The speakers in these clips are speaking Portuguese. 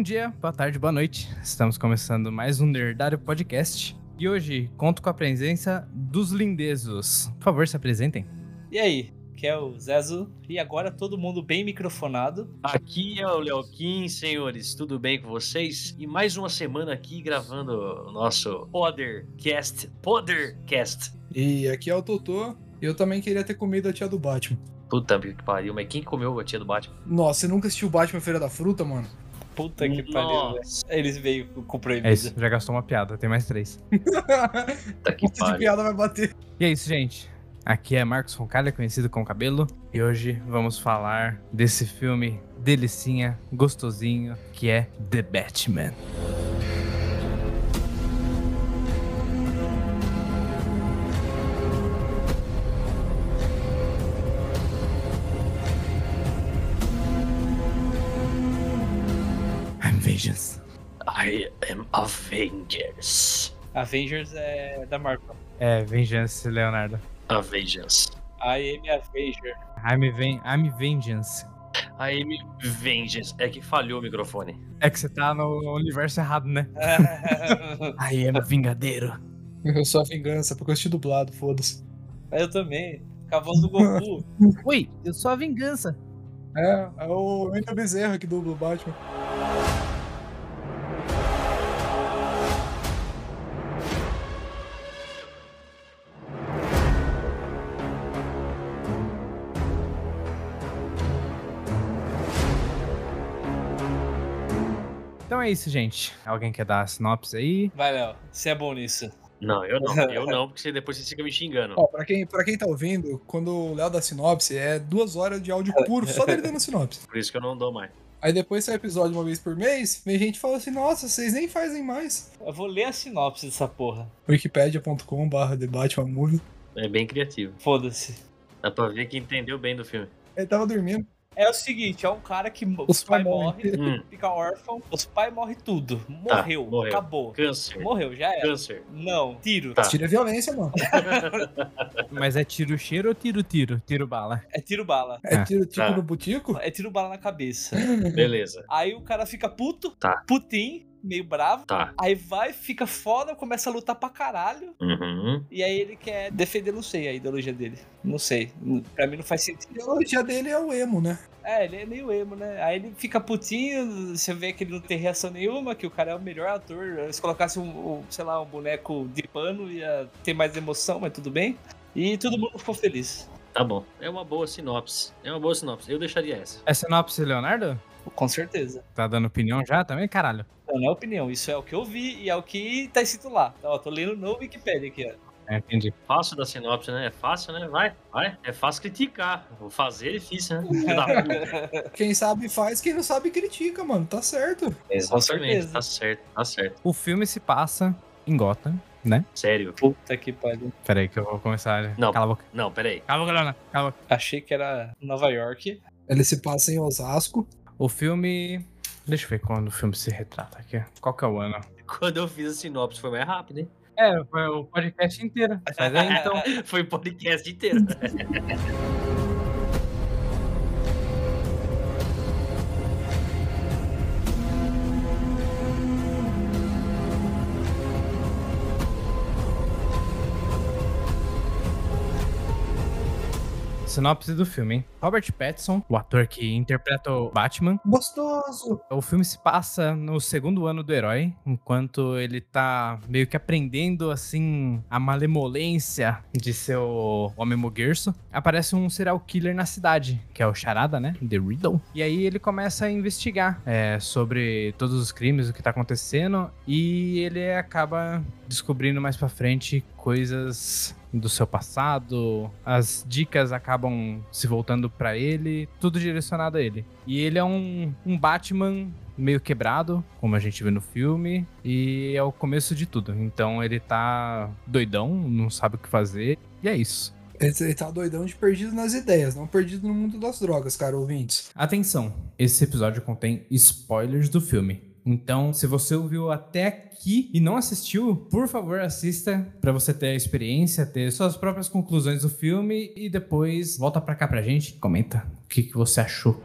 Bom dia, boa tarde, boa noite. Estamos começando mais um Nerdário Podcast. E hoje conto com a presença dos lindezos. Por favor, se apresentem. E aí, que é o Zezo, e agora todo mundo bem microfonado. Aqui é o Leoquim, senhores, tudo bem com vocês? E mais uma semana aqui gravando o nosso Podercast. Podercast. E aqui é o Totô. Eu também queria ter comido a tia do Batman. Puta que pariu, mas quem comeu a tia do Batman? Nossa, você nunca assistiu Batman Feira da Fruta, mano? Puta que pariu, velho. Eles veio com proibido. É isso, já gastou uma piada, tem mais três. puta que Puta de pariu. piada vai bater. E é isso, gente. Aqui é Marcos Roncalha, conhecido como Cabelo. E hoje vamos falar desse filme delicinha, gostosinho, que é The Batman. Avengers. Avengers é da Marvel. É, Vengeance, Leonardo. Avengers. I am Avenger. I'm, ven I'm Vengeance. I am Vengeance. É que falhou o microfone. É que você tá no universo errado, né? I am Vingadeiro. Eu sou a vingança, porque eu assisti dublado, foda-se. eu também. Com a voz do Goku. Oi, eu sou a vingança. É, é o Wendel Bezerra que dubla o Batman. Então é isso, gente. Alguém quer dar a sinopse aí? Vai, Léo. Você é bom nisso. Não, eu não. Eu não, porque depois você fica me xingando. Ó, pra quem, pra quem tá ouvindo, quando o Léo dá sinopse, é duas horas de áudio puro só dele dando sinopse. Por isso que eu não dou mais. Aí depois sai episódio uma vez por mês, vem gente fala assim, nossa, vocês nem fazem mais. Eu vou ler a sinopse dessa porra. wikipedia.com barra Movie. É bem criativo. Foda-se. Dá pra ver que entendeu bem do filme. Ele tava dormindo. É o seguinte, é um cara que Os os pais pais morrem, Hum, fica órfão, os pais morrem tudo. Tá, Morreu, morreu. acabou. câncer. Morreu, já era. Câncer. Não, tiro. Tá. Tira a violência, mano. Mas é tiro cheiro ou tiro tiro? Tiro bala. É tiro bala. É Ah, tiro tipo tá. no butico. É tiro bala na cabeça. Beleza. Aí o cara fica puto, Tá. putinho, meio bravo. Tá. Aí vai, fica foda, começa a lutar pra caralho. Uhum. E aí ele quer defender, não sei, a ideologia dele. Não sei. Pra mim não faz A sentido. ideologia dele é o emo, né? É, ele é meio emo, né? Aí ele fica putinho, você vê que ele não tem reação nenhuma, que o cara é o melhor ator. Se colocasse um, um, sei lá, um boneco de pano, ia ter mais emoção, mas tudo bem. E todo mundo ficou feliz. Tá bom. É uma boa sinopse. É uma boa sinopse. Eu deixaria essa. É sinopse, Leonardo? Com certeza. Tá dando opinião já também? Caralho. Não, não é opinião, isso é o que eu vi e é o que tá escrito lá. Ó, tô lendo no Wikipedia aqui, ó. É, entendi. Fácil da sinopse, né? É fácil, né? Vai, vai. É fácil criticar. Vou fazer é difícil, né? Quem sabe faz, quem não sabe critica, mano. Tá certo. Exatamente. certeza. Tá certo, tá certo. O filme se passa em Gotham, né? Sério. Puta que pariu. Pera aí que eu vou começar. Não. Cala a boca. Não, peraí. Cala a boca, Leonardo. Cala a boca. Achei que era Nova York. Ele se passa em Osasco. O filme... Deixa eu ver quando o filme se retrata aqui. Qual que é o ano? Quando eu fiz a sinopse foi mais rápido, hein? É, foi o podcast inteiro. Mas aí, então... foi o podcast inteiro. Sinopse do filme, hein? Robert Pattinson, o ator que interpreta o Batman, Gostoso. O filme se passa no segundo ano do herói, enquanto ele tá meio que aprendendo, assim, a malemolência de seu homem moguerço. Aparece um serial killer na cidade, que é o Charada, né? The Riddle. E aí ele começa a investigar é, sobre todos os crimes, o que tá acontecendo, e ele acaba descobrindo mais pra frente coisas do seu passado, as dicas acabam se voltando pra ele, tudo direcionado a ele. E ele é um, um Batman meio quebrado, como a gente vê no filme, e é o começo de tudo. Então ele tá doidão, não sabe o que fazer, e é isso. Ele, ele tá doidão de perdido nas ideias, não perdido no mundo das drogas, cara, ouvintes. Atenção, esse episódio contém spoilers do filme. Então, se você ouviu até aqui e não assistiu, por favor, assista pra você ter a experiência, ter suas próprias conclusões do filme e depois volta pra cá pra gente e comenta o que, que você achou.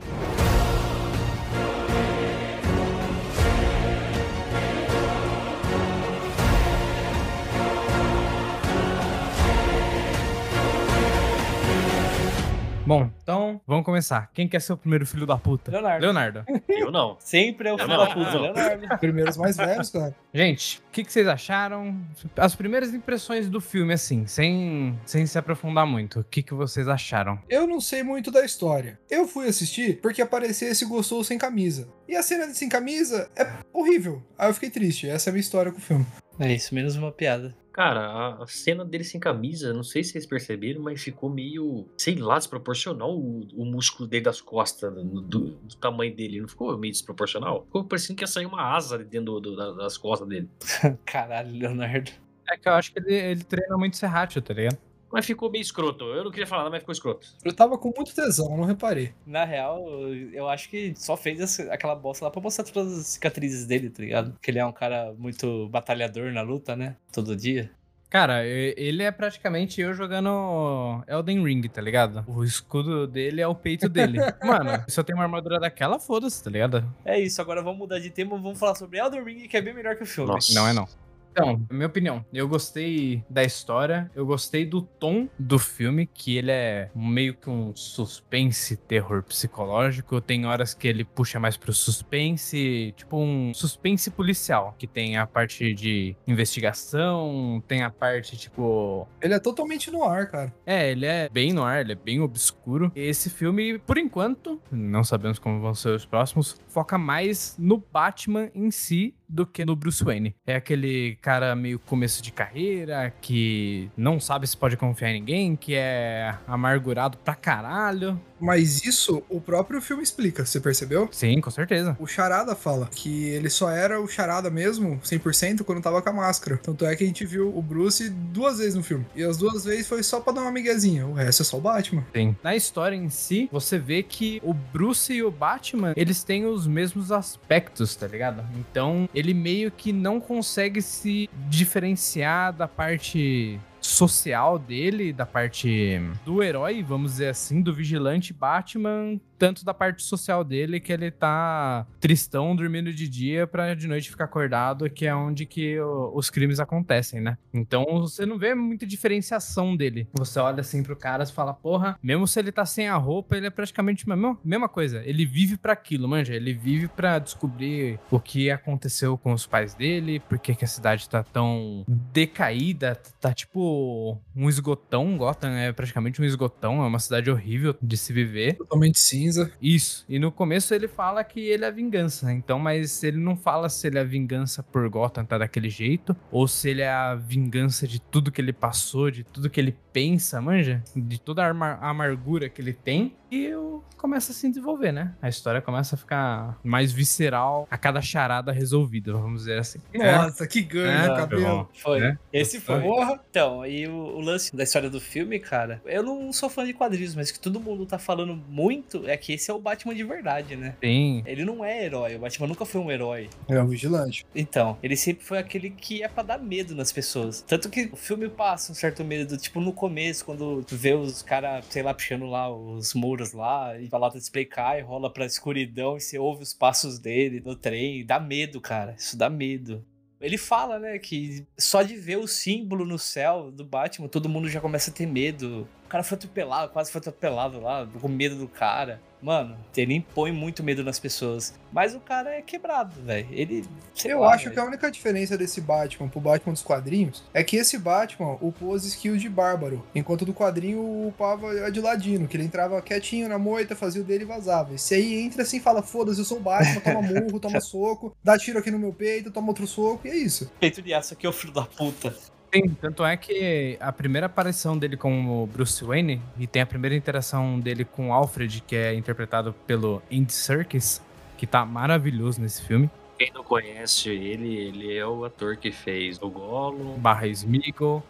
Bom, então vamos começar. Quem quer ser o primeiro filho da puta? Leonardo. Leonardo. Eu não. Sempre é o Eu filho da puta. Leonardo. Primeiros mais velhos, cara. Gente, que, que vocês acharam? As primeiras impressões do filme, assim, sem, sem se aprofundar muito. O que, que vocês acharam? Eu não sei muito da história. Eu fui assistir porque aparecia esse gostoso sem camisa. E a cena de sem camisa é horrível. Aí eu fiquei triste. Essa é a minha história com o filme. É isso, menos uma piada. Cara, a- cena dele sem camisa, não sei se vocês perceberam, mas ficou meio, sei lá, desproporcional o, o músculo dele das costas, do, do- do tamanho dele. Não ficou meio desproporcional? Ficou parecendo que ia sair uma asa de dentro do- da- das costas dele. Caralho, Leonardo. É que eu acho que ele, ele treina muito serrátil, tá ligado? Mas ficou meio escroto. Eu não queria falar nada, mas ficou escroto. Eu tava com muito tesão, não reparei. Na real, eu acho que só fez essa- aquela bosta lá pra mostrar todas as cicatrizes dele, tá ligado? Porque ele é um cara muito batalhador na luta, né? Todo dia. Cara, ele é praticamente eu jogando Elden Ring, tá ligado? O escudo dele é o peito dele. Mano, se eu tenho uma armadura daquela, foda-se, tá ligado? É isso, agora vamos mudar de tema, vamos falar sobre Elden Ring, que é bem melhor que o filme. Nossa. Não é não. Então, minha opinião, eu gostei da história, eu gostei do tom do filme, que ele é meio que um suspense terror psicológico. Tem horas que ele puxa mais pro suspense, tipo um suspense policial, que tem a parte de investigação, tem a parte tipo Ele é totalmente no ar, cara. é, ele é bem no ar, ele é bem obscuro. Esse filme, por enquanto, não sabemos como vão ser os próximos, foca mais no Batman em si do que no Bruce Wayne. É aquele cara meio começo de carreira, que não sabe se pode confiar em ninguém, que é amargurado pra caralho. Mas isso o próprio filme explica, você percebeu? Sim, com certeza. O Charada fala que ele só era o Charada mesmo, 100%, quando tava com a máscara. Tanto é que a gente viu o Bruce duas vezes no filme. E as duas vezes foi só pra dar uma miguezinha. O resto é só o Batman. Sim. Na história em si, você vê que o Bruce e o Batman, eles têm os mesmos aspectos, tá ligado? Então, ele meio que não consegue se diferenciar da parte social dele, da parte do herói, vamos dizer assim, do vigilante Batman, tanto da parte social dele que ele tá tristão dormindo de dia pra de noite ficar acordado, que é onde que os crimes acontecem, né? Então você não vê muita diferenciação dele. Você olha assim pro cara e fala, porra, mesmo se ele tá sem a roupa, ele é praticamente a mesma, coisa. Ele vive pra aquilo, manja. Ele vive pra descobrir o que aconteceu com os pais dele, por que a cidade tá tão decaída, tá tipo um esgotão. Gotham é praticamente um esgotão, é uma cidade horrível de se viver. Totalmente cinza. Isso. E no começo ele fala que ele é vingança. Então, mas ele não fala se ele é vingança por Gotham tá daquele jeito, ou se ele é a vingança de tudo que ele passou, de tudo que ele pensa, manja? De toda a amar- amargura que ele tem. E o- começa a se desenvolver, né? A história começa a ficar mais visceral a cada charada resolvida, vamos dizer assim. Nossa, que ganho, É, né, cabelo. Foi. É? Esse foi. Porra. Então, e o, o lance da história do filme, cara, eu não sou fã de quadrinhos, mas que todo mundo tá falando muito é que esse é o Batman de verdade, né? Tem. Ele não é herói, o Batman nunca foi um herói. É um vigilante. Então, ele sempre foi aquele que é pra dar medo nas pessoas. Tanto que o filme passa um certo medo, tipo no começo, quando tu vê os caras, sei lá, puxando lá os muros lá, e a lata de spray cai, rola pra escuridão e você ouve os passos dele no trem. Dá medo, cara. Isso dá medo. Ele fala, né, que só de ver o símbolo no céu do Batman, todo mundo já começa a ter medo. O cara foi atropelado, quase foi atropelado lá, com medo do cara. Mano, ele impõe muito medo nas pessoas. Mas o cara é quebrado, velho. Ele. Eu lá, acho velho. que a única diferença desse Batman pro Batman dos quadrinhos é que esse Batman upou as skills de bárbaro, enquanto do quadrinho upava a de ladino, que ele entrava quietinho na moita, fazia o dele e vazava. Esse aí entra assim e fala: foda-se, eu sou o Batman, toma murro, toma soco, dá tiro aqui no meu peito, toma outro soco, e é isso. Peito de aço aqui é o filho da puta. Sim, tanto é que a primeira aparição dele com o Bruce Wayne e tem a primeira interação dele com Alfred, que é interpretado pelo Andy Serkis, que tá maravilhoso nesse filme. Quem não conhece ele, ele é o ator que fez o Gollum. Barra Smeagol.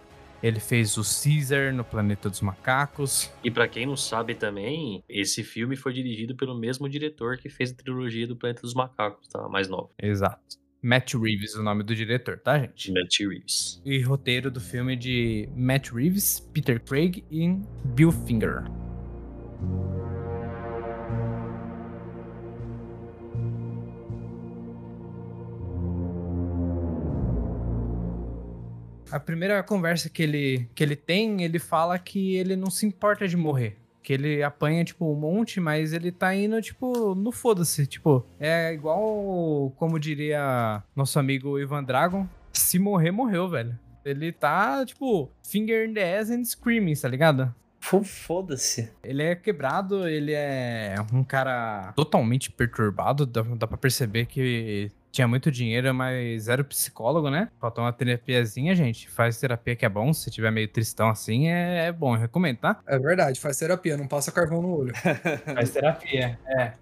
Ele fez o Caesar no Planeta dos Macacos. E pra quem não sabe também, esse filme foi dirigido pelo mesmo diretor que fez a trilogia do Planeta dos Macacos, tá? Mais nova. Exato. Matt Reeves, o nome do diretor, tá, gente? Matt Reeves. E roteiro do filme de Matt Reeves, Peter Craig e Bill Finger. A primeira conversa que ele, que ele tem, ele fala que ele não se importa de morrer. Que ele apanha, tipo, um monte, mas ele tá indo, tipo, no foda-se. Tipo, é igual, como diria nosso amigo Ivan Dragon, se morrer, morreu, velho. Ele tá, tipo, finger in the ass and screaming, tá ligado? Foda-se. Ele é quebrado, ele é um cara totalmente perturbado. Dá, dá pra perceber que tinha muito dinheiro, mas era o psicólogo, né? Faltou uma terapiazinha, gente. Faz terapia que é bom. Se tiver meio tristão assim, é, é bom. Eu recomendo, tá? É verdade, faz terapia, não passa carvão no olho. Faz terapia, é.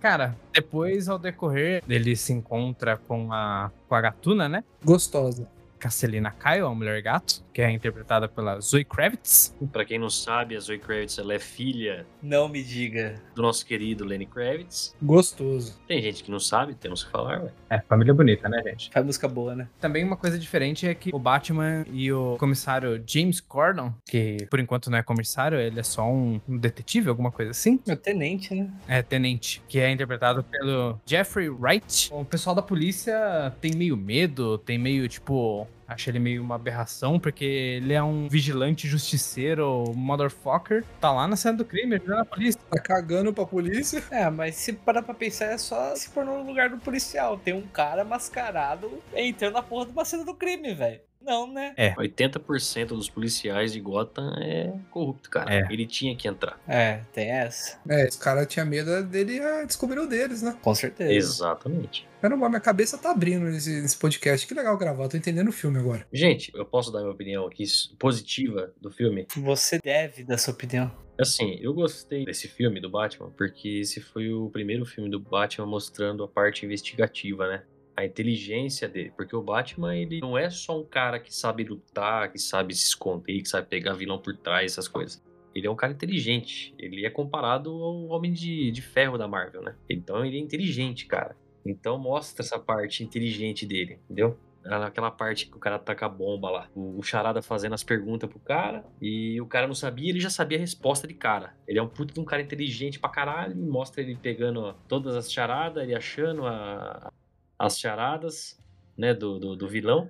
Cara, depois, ao decorrer, ele se encontra com a, com a gatuna, né? Gostosa. Castelina Kyle, a mulher gato, que é interpretada pela Zoe Kravitz. Pra quem não sabe, a Zoe Kravitz ela é filha Não me diga. do nosso querido Lenny Kravitz. Gostoso. Tem gente que não sabe, temos que falar, ué. É, família bonita, né, gente? Faz música boa, né? Também uma coisa diferente é que o Batman e o comissário James Gordon, que por enquanto não é comissário, ele é só um um detetive, alguma coisa assim. É o tenente, né? É, tenente, que é interpretado pelo Jeffrey Wright. O pessoal da polícia tem meio medo, tem meio, tipo, acha ele meio uma aberração, porque ele é um vigilante justiceiro, motherfucker. Tá lá na cena do crime, ajudando a polícia. Tá cagando pra polícia. É, mas se parar pra pensar, é só se pôr no lugar do policial. Tem um cara mascarado entrando na porra de uma cena do crime, velho. Não, né? 80% dos policiais de Gotham é corrupto, cara. É. Ele tinha que entrar. É, tem essa. É, esse cara tinha medo dele ah, descobrir o deles, né? Com certeza. Exatamente. Caramba, minha cabeça tá abrindo nesse, nesse podcast. Que legal gravar, eu tô entendendo o filme agora. Gente, eu posso dar minha opinião aqui positiva do filme? Você deve dar sua opinião. Assim, eu gostei desse filme do Batman porque esse foi o primeiro filme do Batman mostrando a parte investigativa, né? A inteligência dele, porque o Batman ele não é só um cara que sabe lutar, que sabe se esconder, que sabe pegar vilão por trás, essas coisas. Ele é um cara inteligente. Ele é comparado ao Homem de, de Ferro da Marvel, né? Então ele é inteligente, cara. Então mostra essa parte inteligente dele, entendeu? Aquela parte que o cara taca a bomba lá. O, o Charada fazendo as perguntas pro cara. E o cara não sabia, ele já sabia a resposta de cara. Ele é um puto de um cara inteligente pra caralho. Mostra ele pegando todas as charadas, ele achando a- as charadas, né, do, do, do vilão.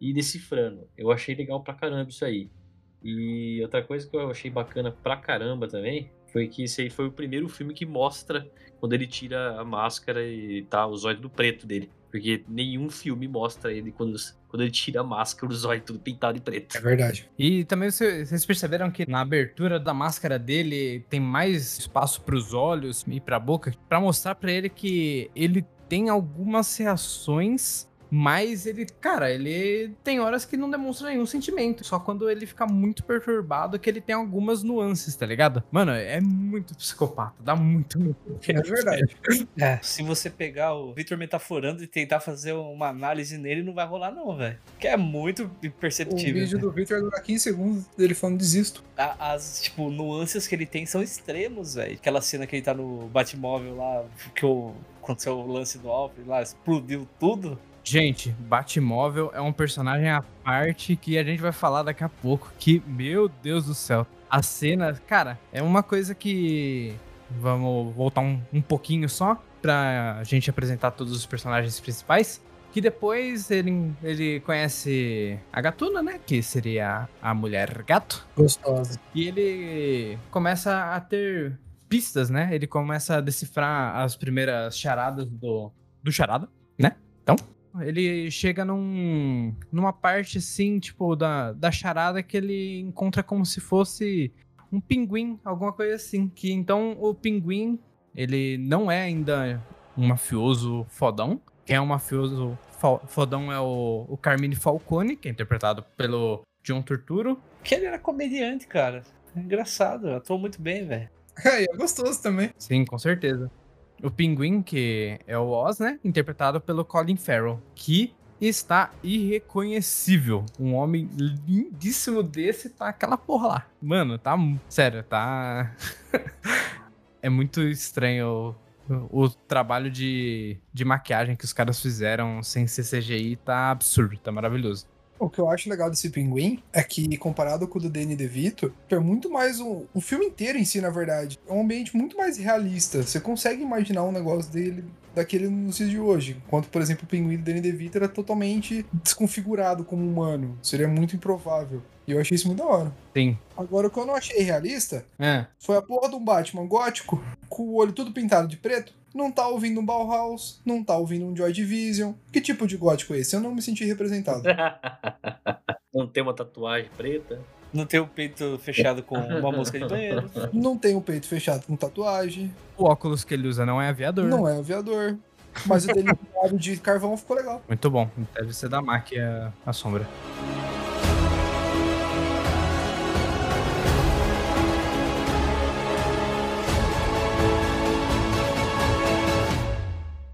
E decifrando. Eu achei legal pra caramba isso aí. E outra coisa que eu achei bacana pra caramba também foi que esse aí foi o primeiro filme que mostra quando ele tira a máscara e tá os olhos do preto dele. Porque nenhum filme mostra ele quando, quando ele tira a máscara, os olhos tudo pintado de preto. É verdade. E também você- vocês perceberam que na abertura da máscara dele tem mais espaço pros olhos e pra boca pra mostrar pra ele que ele tem algumas reações, mas ele, cara, ele tem horas que não demonstra nenhum sentimento. Só quando ele fica muito perturbado que ele tem algumas nuances, tá ligado? Mano, é muito psicopata, dá muito medo. É verdade. É. Se você pegar o Victor metaforando e tentar fazer uma análise nele, não vai rolar, não, velho. Que é muito O imperceptível. vídeo né? do Victor dura 15 segundos dele falando desisto. As, tipo, nuances que ele tem são extremos, velho. Aquela cena que ele tá no Batmóvel lá, que o, aconteceu o lance do Alfred lá, explodiu tudo. Gente, Batmóvel é um personagem à parte que a gente vai falar daqui a pouco. Que, meu Deus do céu. A cena, cara, é uma coisa que. Vamos voltar um, um pouquinho só pra gente apresentar todos os personagens principais. Que depois ele, ele conhece a gatuna, né? Que seria a mulher gato. Gostosa. E ele começa a ter pistas, né? Ele começa a decifrar as primeiras charadas do, do charada, né? Então, ele chega num, numa parte assim, tipo, da, da charada que ele encontra como se fosse um pinguim, alguma coisa assim. Que então o pinguim, ele não é ainda um mafioso fodão. Quem é um mafioso fo- fodão é o, o Carmine Falcone, que é interpretado pelo John Turturro. Que ele era comediante, cara. É engraçado, atuou muito bem, velho. É, e é gostoso também. Sim, com certeza. O Pinguim, que é o Oz, né? Interpretado pelo Colin Farrell, que está irreconhecível. Um homem lindíssimo desse tá aquela porra lá. Mano, tá. Sério, tá. é muito estranho o, o trabalho de, de maquiagem que os caras fizeram sem ser CGI. Tá absurdo, tá maravilhoso. O que eu acho legal desse pinguim é que, comparado com o do Danny DeVito, é muito mais um. O filme inteiro em si, na verdade. É um ambiente muito mais realista. Você consegue imaginar um negócio dele daquele nos dias de hoje. Enquanto, por exemplo, o pinguim do Danny DeVito era totalmente desconfigurado como humano. Seria muito improvável. E eu achei isso muito da hora. Sim. Agora, o que eu não achei realista É. foi a porra de um Batman gótico, com o olho tudo pintado de preto. Não tá ouvindo um Bauhaus, não tá ouvindo um Joy Division. Que tipo de gótico é esse? Eu não me senti representado. Não tem uma tatuagem preta. Não tem o peito fechado com uma música de banheiro. não tem o peito fechado com tatuagem, O óculos que ele usa não é aviador. não é aviador. Mas o dele de carvão ficou legal. Muito bom. Deve ser da Mac a, a sombra.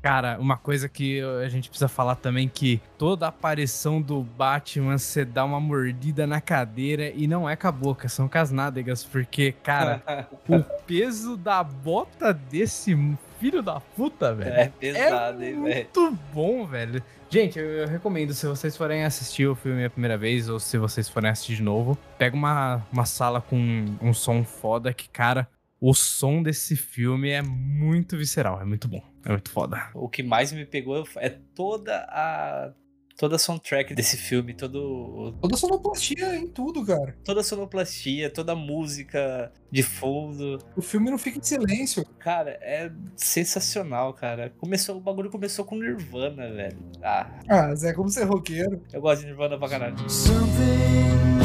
Cara, uma coisa que a gente precisa falar também que toda aparição do Batman você dá uma mordida na cadeira e não é com a boca, são com as nádegas, porque, cara, o peso da bota desse filho da puta, velho. É pesado, é hein, velho. muito bom, velho. Gente, eu, eu recomendo, se vocês forem assistir o filme a primeira vez, ou se vocês forem assistir de novo, pega uma, uma sala com um som foda que, cara, o som desse filme é muito visceral, é muito bom, é muito foda. O que mais me pegou é toda a. Toda a soundtrack desse filme, todo, Toda sonoplastia em tudo, cara. toda a sonoplastia, toda a música de fundo. O filme não fica em silêncio. Cara, é sensacional, cara. Começou, o bagulho começou com Nirvana, velho. Ah, Ah, Zé, como você é roqueiro. eu gosto de Nirvana pra caralho. Something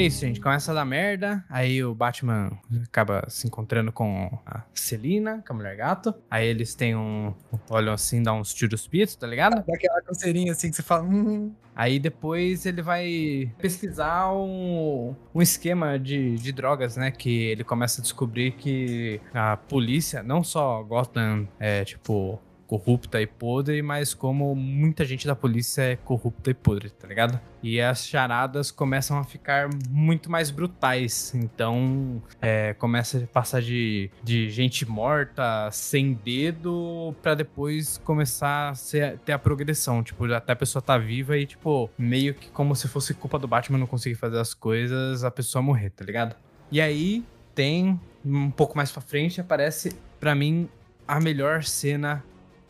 E é isso, gente, começa a dar merda, aí o Batman acaba se encontrando com a Celina, com a Mulher Gato, aí eles têm um, olham assim, dá uns tiros pitos, tá ligado? Dá aquela coceirinha assim que você fala. Hum, Aí depois ele vai pesquisar um, um esquema de, de drogas, né? Que ele começa a descobrir que a polícia, não só Gotham é, tipo, corrupta e podre, mas como muita gente da polícia é corrupta e podre, tá ligado? E as charadas começam a ficar muito mais brutais. Então, é, começa a passar de, de gente morta, sem dedo, pra depois começar a ser- ter a progressão. Tipo, até a pessoa tá viva e, tipo, meio que como se fosse culpa do Batman não conseguir fazer as coisas, a pessoa morrer, tá ligado? E aí tem, um pouco mais pra frente, aparece, pra mim, a melhor cena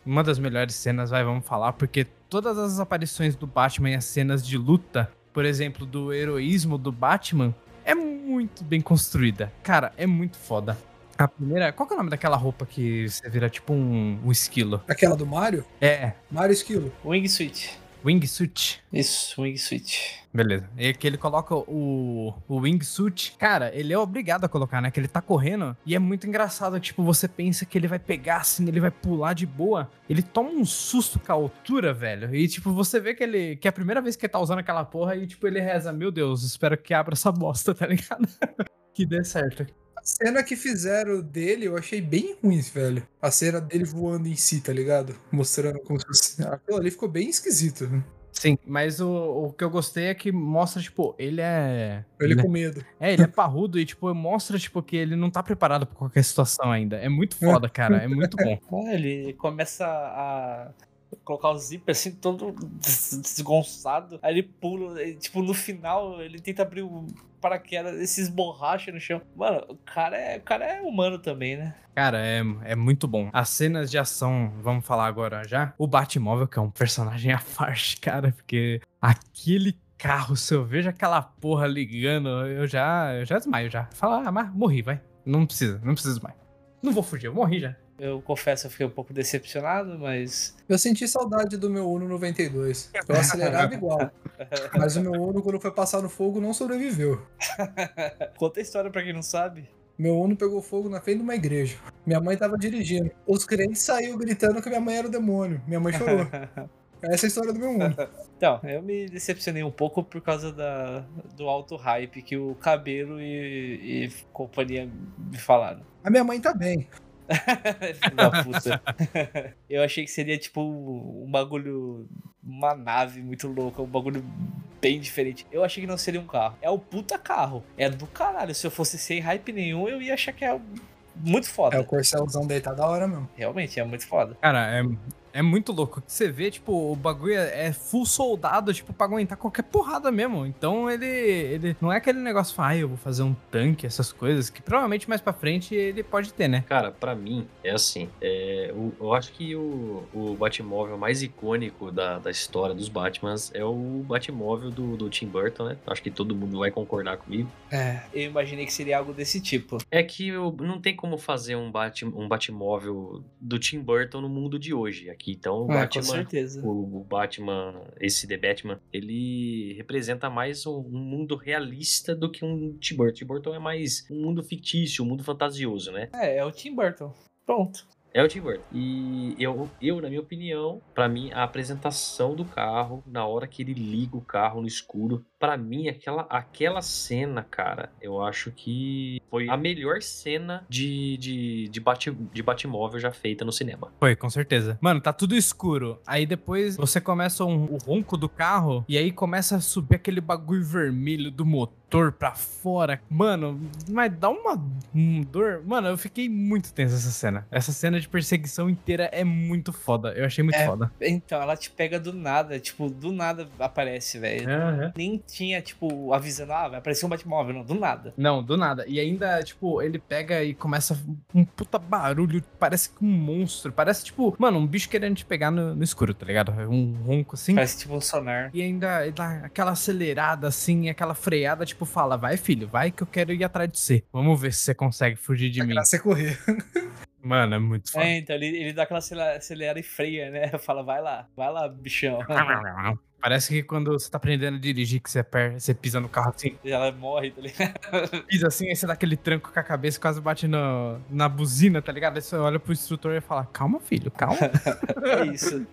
uma das melhores cenas, vai, vamos falar, porque todas as aparições do Batman e as cenas de luta, por exemplo, do heroísmo do Batman, é muito bem construída. Cara, é muito foda. A primeira. Qual que é o nome daquela roupa que você vira tipo um, um esquilo? aquela do Mario? É, Mario Esquilo. Wingsuit. Wingsuit. Isso, Wingsuit. Beleza. E que ele coloca o, o wingsuit. Cara, ele é obrigado a colocar, né? Que ele tá correndo. E é muito engraçado. Tipo, você pensa que ele vai pegar assim, ele vai pular de boa. Ele toma um susto com a altura, velho. E, tipo, você vê que ele. Que é a primeira vez que ele tá usando aquela porra. E, tipo, ele reza: Meu Deus, espero que abra essa bosta, tá ligado? que dê certo. A cena que fizeram dele eu achei bem ruim, velho. A cena dele voando em si, tá ligado? Mostrando como se fosse. Aquilo ali ficou bem esquisito. Sim, mas o, o que eu gostei é que mostra, tipo, ele é. Ele ele com medo. É, ele é parrudo e, tipo, mostra, tipo, que ele não tá preparado pra qualquer situação ainda. É muito foda, cara. É muito bom. Ah, ele começa a colocar o zíper assim, todo des- desgonçado. Aí ele pula, e, tipo, no final ele tenta abrir o paraquedas, esses borracha no chão. Mano, o cara é, o cara é humano também, né? Cara, é, é muito bom. As cenas de ação, vamos falar agora já. O Batmóvel, que é um personagem à parte, cara, porque aquele carro, se eu vejo aquela porra ligando, eu já, eu já desmaio já. Fala, ah, mas morri, vai. Não precisa, não preciso mais. Não vou fugir, eu morri já. Eu confesso, eu fiquei um pouco decepcionado, mas. Eu senti saudade do meu Uno 92. Eu acelerava igual. Mas o meu Uno, quando foi passar no fogo, não sobreviveu. Conta a história pra quem não sabe. Meu Uno pegou fogo na frente de uma igreja. Minha mãe tava dirigindo. Os crentes saíram gritando que minha mãe era o demônio. Minha mãe chorou. Essa é a história do meu Uno. Então, eu me decepcionei um pouco por causa da, do alto hype que o cabelo e, e companhia me falaram. A minha mãe tá bem. Filho da puta. Eu achei que seria tipo um bagulho. Uma nave muito louca, um bagulho bem diferente. Eu achei que não seria um carro. É o puta carro. É do caralho. Se eu fosse sem hype nenhum, eu ia achar que é muito foda. É, o corcelzão dele tá da hora mesmo. Realmente, é muito foda. Cara, é, é muito louco. Você vê, tipo, o bagulho é é full soldado, tipo, pra aguentar qualquer porrada mesmo. Então ele, ele não é aquele negócio, ah, eu vou fazer um tanque, essas coisas, que provavelmente mais pra frente ele pode ter, né? Cara, pra mim, é assim. é, o- eu acho que o, o Batmóvel mais icônico da, da história dos Batmans é o Batmóvel do, do Tim Burton, né? Acho que todo mundo vai concordar comigo. É. Eu imaginei que seria algo desse tipo. É que eu- não tem como fazer um, Bat, um Batmóvel do Tim Burton no mundo de hoje. Aqui, então, o É, com Com Batman certeza. o o Batman, esse The Batman, ele representa mais um, um mundo realista do que um Tim Burton. Tim Burton é mais um mundo fictício, um mundo fantasioso, né? É, é o Tim Burton. Pronto. É o Tim Burton. E eu, eu, na minha opinião, pra mim, a apresentação do carro, na hora que ele liga o carro no escuro, pra mim, aquela, aquela cena, cara, eu acho que foi a melhor cena de, de, de, bate, de Batmóvel já feita no cinema. Foi, com certeza. Mano, tá tudo escuro. Aí depois você começa um, o ronco do carro e aí começa a subir aquele bagulho vermelho do motor pra fora. Mano, mas dá uma um dor. Mano, eu fiquei muito tenso essa cena. Essa cena de perseguição inteira é muito foda. Eu achei muito É. foda. Então, ela te pega do nada. Tipo, do nada aparece, velho. Nem tinha, tipo, avisando, ah, vai aparecer um Batmóvel. Não, do nada. Não, do nada. E ainda, tipo, ele pega e começa um puta barulho, parece que um monstro. Parece, tipo, mano, um bicho querendo te pegar no, no escuro, tá ligado? Um ronco assim. Parece tipo um sonar. E ainda ele dá aquela acelerada assim, aquela freada, tipo, fala, vai filho, vai que eu quero ir atrás de você. Vamos ver se você consegue fugir de A mim. graça é correr. Mano, é muito foda. É, então ele, ele dá aquela acelera, e freia, né? Fala, vai lá, vai lá, bichão. Parece que quando você tá aprendendo a dirigir, que você, per- você pisa no carro assim, E ela morre, tá ligado? pisa assim, aí você dá aquele tranco com a cabeça e quase bate no, na buzina, tá ligado? Aí você olha pro instrutor e fala, calma, filho, calma. É isso.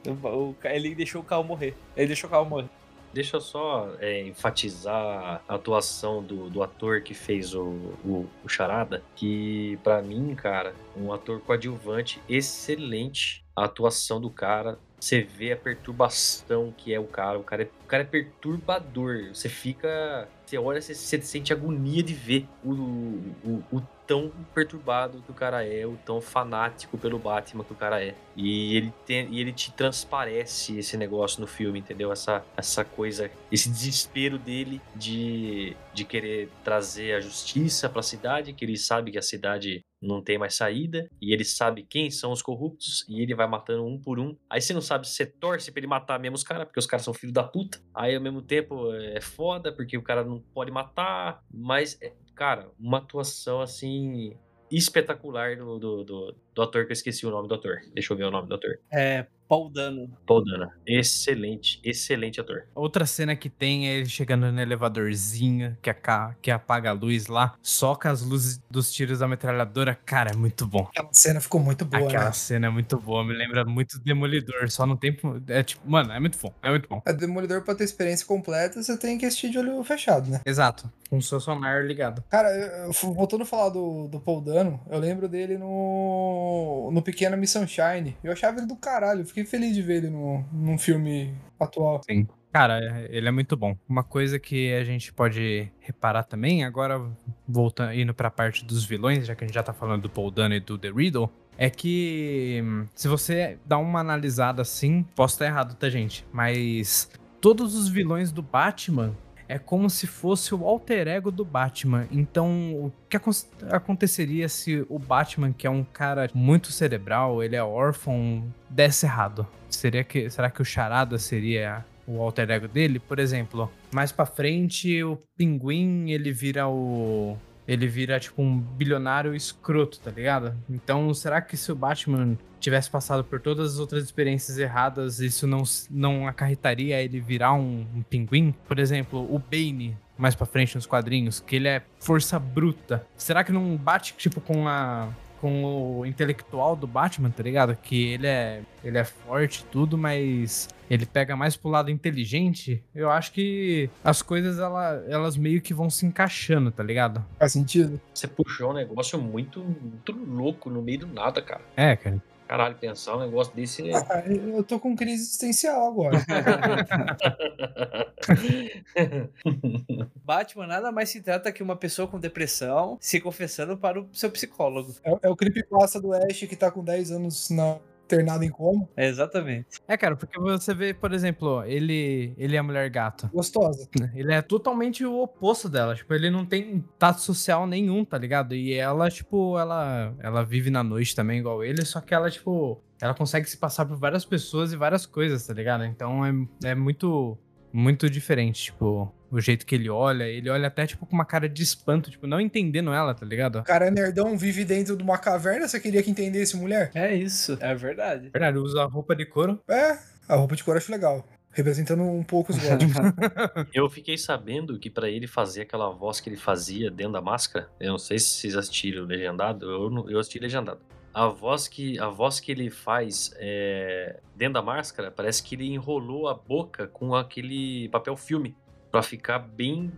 Ele deixou o carro morrer. Ele deixou o carro morrer. Deixa eu só é, enfatizar a atuação do, do ator que fez o, o, o Charada, que pra mim, cara, um ator coadjuvante excelente. A atuação do cara, você vê a perturbação que é o cara. O cara é, o cara é perturbador. Você fica. Você olha, você, você sente agonia de ver o, o, o tão perturbado que o cara é, o tão fanático pelo Batman que o cara é. E ele, tem, e ele te transparece esse negócio no filme, entendeu? Essa, essa coisa, esse desespero dele de, de querer trazer a justiça pra cidade, que ele sabe que a cidade não tem mais saída, e ele sabe quem são os corruptos, e ele vai matando um por um. Aí você não sabe se você torce pra ele matar mesmo os caras, porque os caras são filhos da puta. Aí ao mesmo tempo é foda, porque o cara não pode matar, mas, é, cara, uma atuação assim espetacular do, do, do, do ator que eu esqueci o nome do ator. Deixa eu ver o nome do ator. É, Paul Dano. Paul Dana. Excelente, excelente ator. Outra cena que tem é ele chegando no elevadorzinho, que, aca- que apaga a luz lá, soca as luzes dos tiros da metralhadora. Cara, é muito bom. Aquela cena ficou muito boa, Aquela né? cena é muito boa, me lembra muito Demolidor, só no tempo. É tipo, mano, é muito bom, é muito bom. A Demolidor, pra ter experiência completa, você tem que assistir de olho fechado, né? Exato, com o seu sonar ligado. Cara, voltando a falar do, do Paul Dano, eu lembro dele no, no Pequena Miss Sunshine. Eu achava ele do caralho, eu fiquei feliz de ver ele no, num filme atual. Sim. Cara, ele é muito bom. Uma coisa que a gente pode reparar também, agora voltando indo pra parte dos vilões, já que a gente já tá falando do Paul Dano e do The Riddle, é que hum, se você dá uma analisada assim, posso estar errado, tá, gente? Mas todos os vilões do Batman é como se fosse o alter ego do Batman. Então, o que acon- aconteceria se o Batman, que é um cara muito cerebral, ele é órfão, desse errado? Seria que, será que o Charada seria o alter ego dele? Por exemplo, mais pra frente, o Pinguim, ele vira o... Ele vira, tipo, um bilionário escroto, tá ligado? Então, será que se o Batman tivesse passado por todas as outras experiências erradas, isso não, não acarretaria ele virar um, um pinguim? Por exemplo, o Bane mais pra frente nos quadrinhos, que ele é força bruta. Será que não bate, tipo, com a. Com o intelectual do Batman, tá ligado? Que ele é, ele é forte e tudo, mas ele pega mais pro lado inteligente. Eu acho que as coisas ela, elas meio que vão se encaixando, tá ligado? Faz sentido? Você puxou um negócio muito, muito louco no meio do nada, cara. É, cara. Caralho, pensar um negócio desse é. Ah, eu tô com crise existencial agora. Batman nada mais se trata que uma pessoa com depressão se confessando para o seu psicólogo. É, é o creepypasta do Ash que tá com 10 anos na internado em coma. É, exatamente. É, cara, porque você vê, por exemplo, ele, ele é a mulher gato. Gostosa. Ele é totalmente o oposto dela. Tipo, ele não tem tato social nenhum, tá ligado? E ela, tipo, ela, ela vive na noite também, igual ele, só que ela, tipo, ela consegue se passar por várias pessoas e várias coisas, tá ligado? Então é, é muito, muito diferente, tipo, o jeito que ele olha. Ele olha até, tipo, com uma cara de espanto, tipo, não entendendo ela, tá ligado? O cara é nerdão, vive dentro de uma caverna, você queria que entendesse mulher? É isso, é verdade. Verdade, usa roupa de couro. É, a roupa de eu acho legal. Representando um pouco os góticos. Eu fiquei sabendo que pra ele fazer aquela voz que ele fazia dentro da máscara, eu não sei se vocês assistiram legendado, eu, não- eu assisti legendado. A voz que, a voz que ele faz é, dentro da máscara, parece que ele enrolou a boca com aquele papel filme pra ficar bem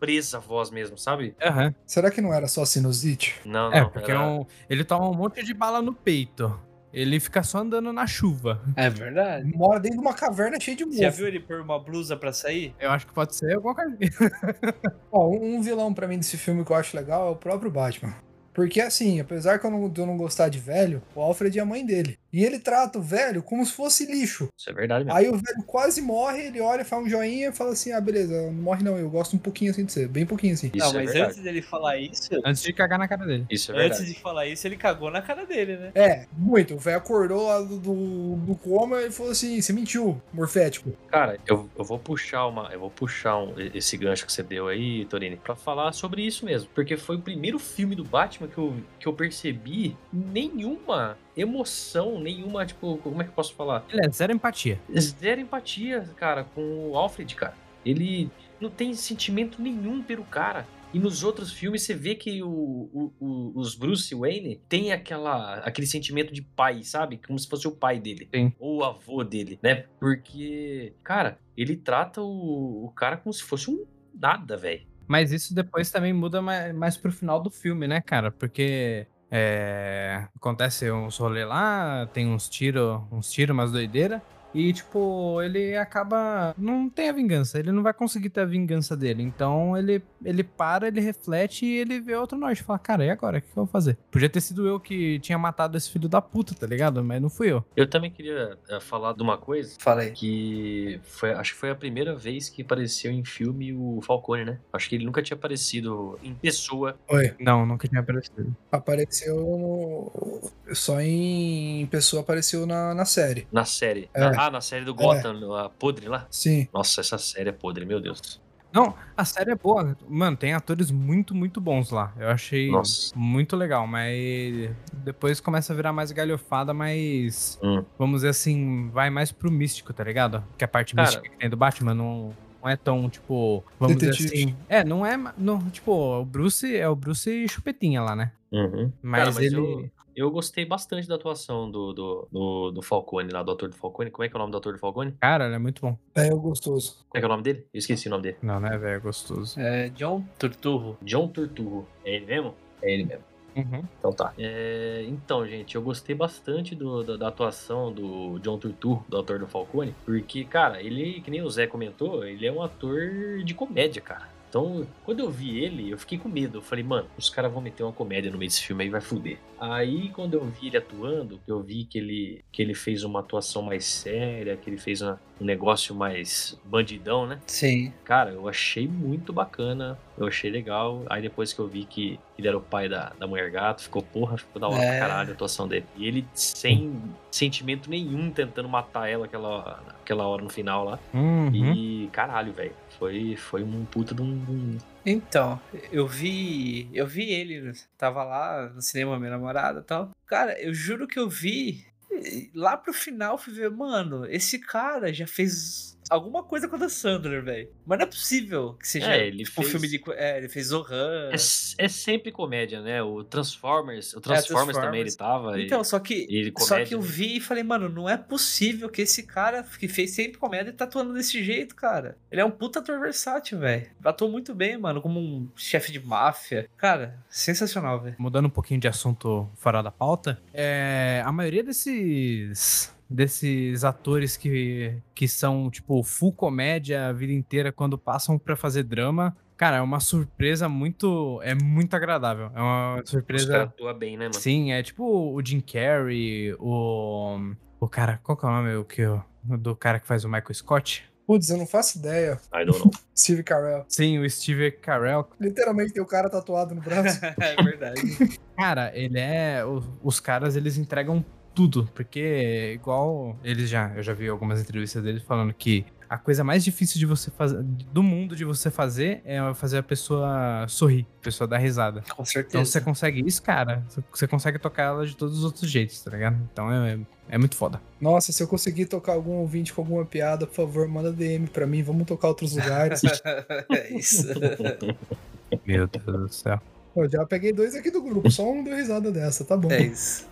presa a voz mesmo, sabe? Aham. Será que não era só sinusite? Não, É, não. porque era- é um- ele toma um monte de bala no peito. Ele fica só andando na chuva. É verdade. Mora dentro de uma caverna cheia de Você já mofo. viu ele pôr uma blusa pra sair? Eu acho que pode ser alguma coisa. Ó, um um vilão pra mim desse filme que eu acho legal é o próprio Batman. Porque assim, apesar que eu não, de eu não gostar de velho, o Alfred é a mãe dele. E ele trata o velho como se fosse lixo. Isso é verdade mesmo. Aí o velho quase morre, ele olha, faz um joinha e fala assim: ah, beleza, não morre não, eu gosto um pouquinho assim de você, bem pouquinho assim. Isso não, é mas verdade. antes dele falar isso, Antes de cagar na cara dele. Isso é verdade. antes de falar isso, ele cagou na cara dele, né? É, muito. O velho acordou lá do, do, do coma e falou assim: você mentiu, morfético. Cara, eu, eu vou puxar uma, eu vou puxar um- esse gancho que você deu aí, Torini, pra falar sobre isso mesmo, porque foi o primeiro filme do Batman que eu, que eu percebi nenhuma emoção, nenhuma, tipo, como é que eu posso falar? Ele é zero empatia. Zero empatia, cara, com o Alfred, cara. Ele não tem sentimento nenhum pelo cara. E nos outros filmes você vê que o, o- o- os Bruce Wayne tem aquela, aquele sentimento de pai, sabe? Como se fosse o pai dele. Sim. Ou o avô dele, né? Porque, cara, ele trata o, o cara como se fosse um nada, velho. Mas isso depois também muda mais, mais pro final do filme, né, cara? Porque é, acontece uns rolê lá, tem uns tiros, uns tiros, umas doideiras. E, tipo, ele acaba. Não tem a vingança. Ele não vai conseguir ter a vingança dele. Então ele, ele para, ele reflete e ele vê outro norte. Fala, cara, e agora? O que, eu vou fazer? Podia ter sido eu que tinha matado esse filho da puta, tá ligado? Mas não fui eu. Eu também queria eh, falar de uma coisa Falei. que foi, acho que foi a primeira vez que apareceu em filme o Falcone, né? Acho que ele nunca tinha aparecido em pessoa. Oi. Não, nunca tinha aparecido. Apareceu no... Só em pessoa apareceu na, na série. Na série. É. Na- ah, na série do Gotham, a podre lá. Sim. Nossa, essa série é podre, meu Deus. Não, a série é boa. Mano, tem atores muito, muito bons lá. Eu achei Nossa. muito legal, mas depois começa a virar mais galhofada, mas Hum. vamos dizer assim, vai mais pro místico, tá ligado? Que a parte Cara- mística que tem do Batman não, não é tão, tipo, vamos Detetive. dizer assim. É, não é, não, tipo, o Bruce é o Bruce chupetinha lá, né? Uhum. Mas, Cara, mas ele eu, eu gostei bastante da atuação do, do, do, do Falcone lá, do ator do Falcone. Como é que é o nome do ator do Falcone? Cara, ele é muito bom. É o gostoso. Como é que é o nome dele? Eu esqueci o nome dele. Não, né, velho? É gostoso. É, John Turturro. John Turturro. É ele mesmo? É ele mesmo. Uhum. Então tá. É, então, gente, eu gostei bastante do- da, da atuação do John Turturro, do ator do Falcone, porque, cara, ele, que nem o Zé comentou, ele é um ator de comédia, cara. Então, quando eu vi ele, eu fiquei com medo. Eu falei, mano, os caras vão meter uma comédia no meio desse filme aí, vai fuder. Aí, quando eu vi ele atuando, eu vi que ele, que ele fez uma atuação mais séria, que ele fez uma- um negócio mais bandidão, né? Sim. Cara, eu achei muito bacana, eu achei legal. Aí depois que eu vi que ele era o pai da, da mulher gato, ficou porra, ficou da hora É. pra caralho a atuação dele. E ele sem sentimento nenhum tentando matar ela aquela, aquela hora no final lá. Uhum. E caralho, velho, foi, foi um puta de um. Então, eu vi. Eu vi ele, tava lá no cinema, minha namorada e tal. Cara, eu juro que eu vi. Lá pro final, fui ver, mano, esse cara já fez alguma coisa com a Sandler, velho. Mas não é possível que seja É, ele tipo, um fez- filme de. É, ele fez Zohan. É, é sempre comédia, né? O Transformers, o Transformers, também ele tava. e- Então, só que. e ele Só que eu né? vi e falei, mano, não é possível que esse cara que fez sempre comédia tá atuando desse jeito, cara. Ele é um puta ator versátil, velho. Atuou muito bem, mano, como um chefe de máfia. Cara, sensacional, velho. Mudando um pouquinho de assunto fora da pauta, é, a maioria desses desses atores que, que são, tipo, full comédia a vida inteira quando passam pra fazer drama, cara, é uma surpresa muito, é muito agradável. É uma Os caras surpresa... atuam bem, né, mano? Sim, é tipo o Jim Carrey, o... O cara, qual que é o nome o que, o- do cara que faz o Michael Scott? Putz, eu não faço ideia. I don't know. Steve Carell. Sim, o Steve Carell. Literalmente tem o cara tatuado no braço. é verdade. Cara, ele é. Os caras, eles entregam tudo. Porque, igual eles já. Eu já vi algumas entrevistas deles falando que a coisa mais difícil de você fazer. Do mundo de você fazer é fazer a pessoa sorrir, a pessoa dar risada. Com Então certeza. você consegue isso, cara. Você consegue tocar ela de todos os outros jeitos, tá ligado? Então é, é muito foda. Nossa, se eu conseguir tocar algum ouvinte com alguma piada, por favor, manda DM pra mim. Vamos tocar outros lugares. é isso. Meu Deus do céu. Eu já peguei dois aqui do grupo, só um deu risada dessa, tá bom. É isso.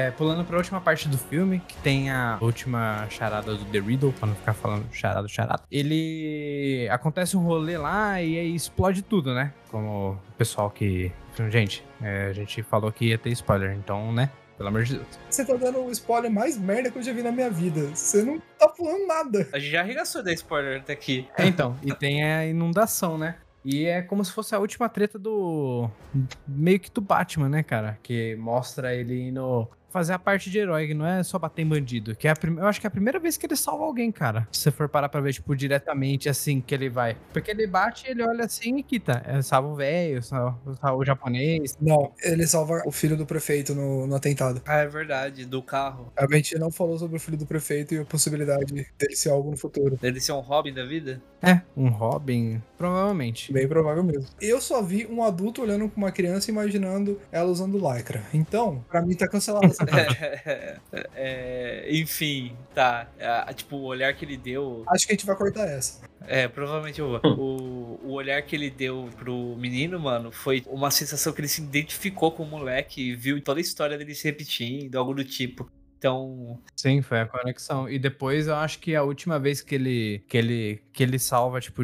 É, pulando pra última parte do filme, que tem a última charada do The Riddle, pra não ficar falando charada, charada. Ele. Acontece um rolê lá e aí explode tudo, né? Como o pessoal que. Gente, é, a gente falou que ia ter spoiler, então, né? Pelo amor de Deus. Você tá dando o spoiler mais merda que eu já vi na minha vida. Você não tá falando nada. A gente já arregaçou da spoiler até aqui. É, então, e tem a inundação, né? E é como se fosse a última treta do. meio que do Batman, né, cara? Que mostra ele indo fazer a parte de herói, que não é só bater em bandido. Que é a prim... Eu acho que é a primeira vez que ele salva alguém, cara. Se você for parar pra ver, tipo, diretamente assim que ele vai. Porque ele bate, ele olha assim e quita. É, salva o velho, salva, salva o japonês. Não, ele salva o filho do prefeito no, no atentado. Ah, é verdade, do carro. A gente não falou sobre o filho do prefeito e a possibilidade dele ser algo no futuro. Dele ser um Robin da vida? É, um Robin, provavelmente. Bem provável mesmo. Eu só vi um adulto olhando pra uma criança e imaginando ela usando lycra. Então, pra mim tá cancelado. É, é, enfim, tá. É, tipo, o olhar que ele deu. Acho que a gente vai cortar essa. É, provavelmente o, o, o olhar que ele deu pro menino, mano, foi uma sensação que ele se identificou com o moleque e viu toda a história dele se repetindo, algo do tipo. Então, Sim, foi a conexão. E depois eu acho que a última vez que ele que ele que ele salva, tipo,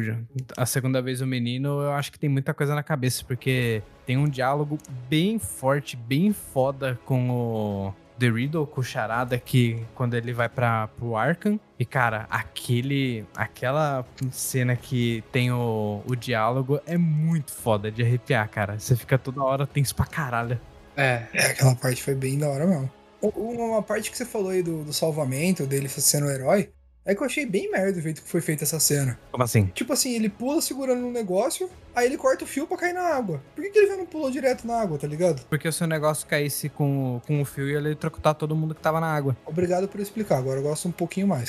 a segunda vez o menino, eu acho que tem muita coisa na cabeça, porque tem um diálogo bem forte, bem foda com o The Riddle, com o Charada, que quando ele vai para pro Arkham. E, cara, aquele, aquela cena que tem o, o diálogo é muito foda de arrepiar, cara. Você fica toda hora tenso pra caralho. é. É, aquela parte foi bem da hora mesmo. Uma parte que você falou aí do, do salvamento, dele sendo o herói, é que eu achei bem merda o jeito que foi feita essa cena. Como assim? Tipo assim, ele pula segurando um negócio, aí ele corta o fio pra cair na água. Por que, que ele já não pulou direto na água, tá ligado? Porque se o negócio caísse com, o- com o fio, ia eletrocutar todo mundo que tava na água. Obrigado por explicar, agora eu gosto um pouquinho mais.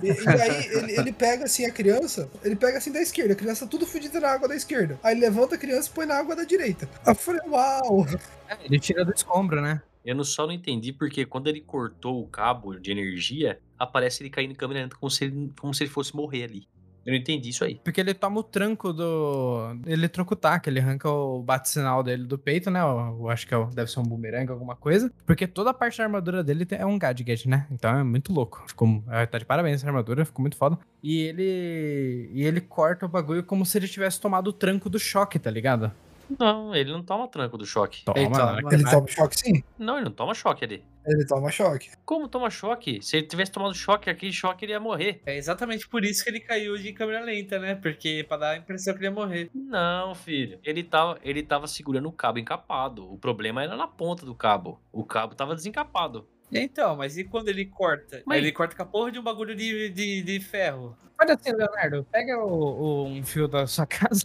E, e aí ele, ele pega assim a criança, ele pega assim da esquerda, a criança tudo fudida na água da esquerda. Aí ele levanta a criança e põe na água da direita. Aí eu falei, uau! É, ele tira do escombro, né? Eu não, só não entendi porque quando ele cortou o cabo de energia, aparece ele caindo em câmera lenta como se ele, como se ele fosse morrer ali. Eu não entendi isso aí. Porque ele toma o tranco do eletrocutar, que ele arranca o bate-sinal dele do peito, né? Eu, acho que é deve ser um bumerangue, alguma coisa. Porque toda a parte da armadura dele é um gadget, né? Então é muito louco. Ficou, é, tá de parabéns essa armadura, ficou muito foda. E ele. E ele corta o bagulho como se ele tivesse tomado o tranco do choque, tá ligado? Não, ele não toma tranco do choque. Toma, Ele toma. Ele toma choque sim? Não, ele não toma choque ali. Ele toma choque. Como toma choque? Se ele tivesse tomado choque, aquele choque ele ia morrer. É exatamente por isso que ele caiu de câmera lenta, né? Porque pra dar a impressão que ele ia morrer. Não, filho. Ele tava, ele tava segurando o cabo encapado. O problema era na ponta do cabo. O cabo tava desencapado. Então, mas e quando ele corta? Mas- Ele corta com a porra de um bagulho de, de, de ferro. Olha assim, Leonardo, pega o, o- um fio da sua casa.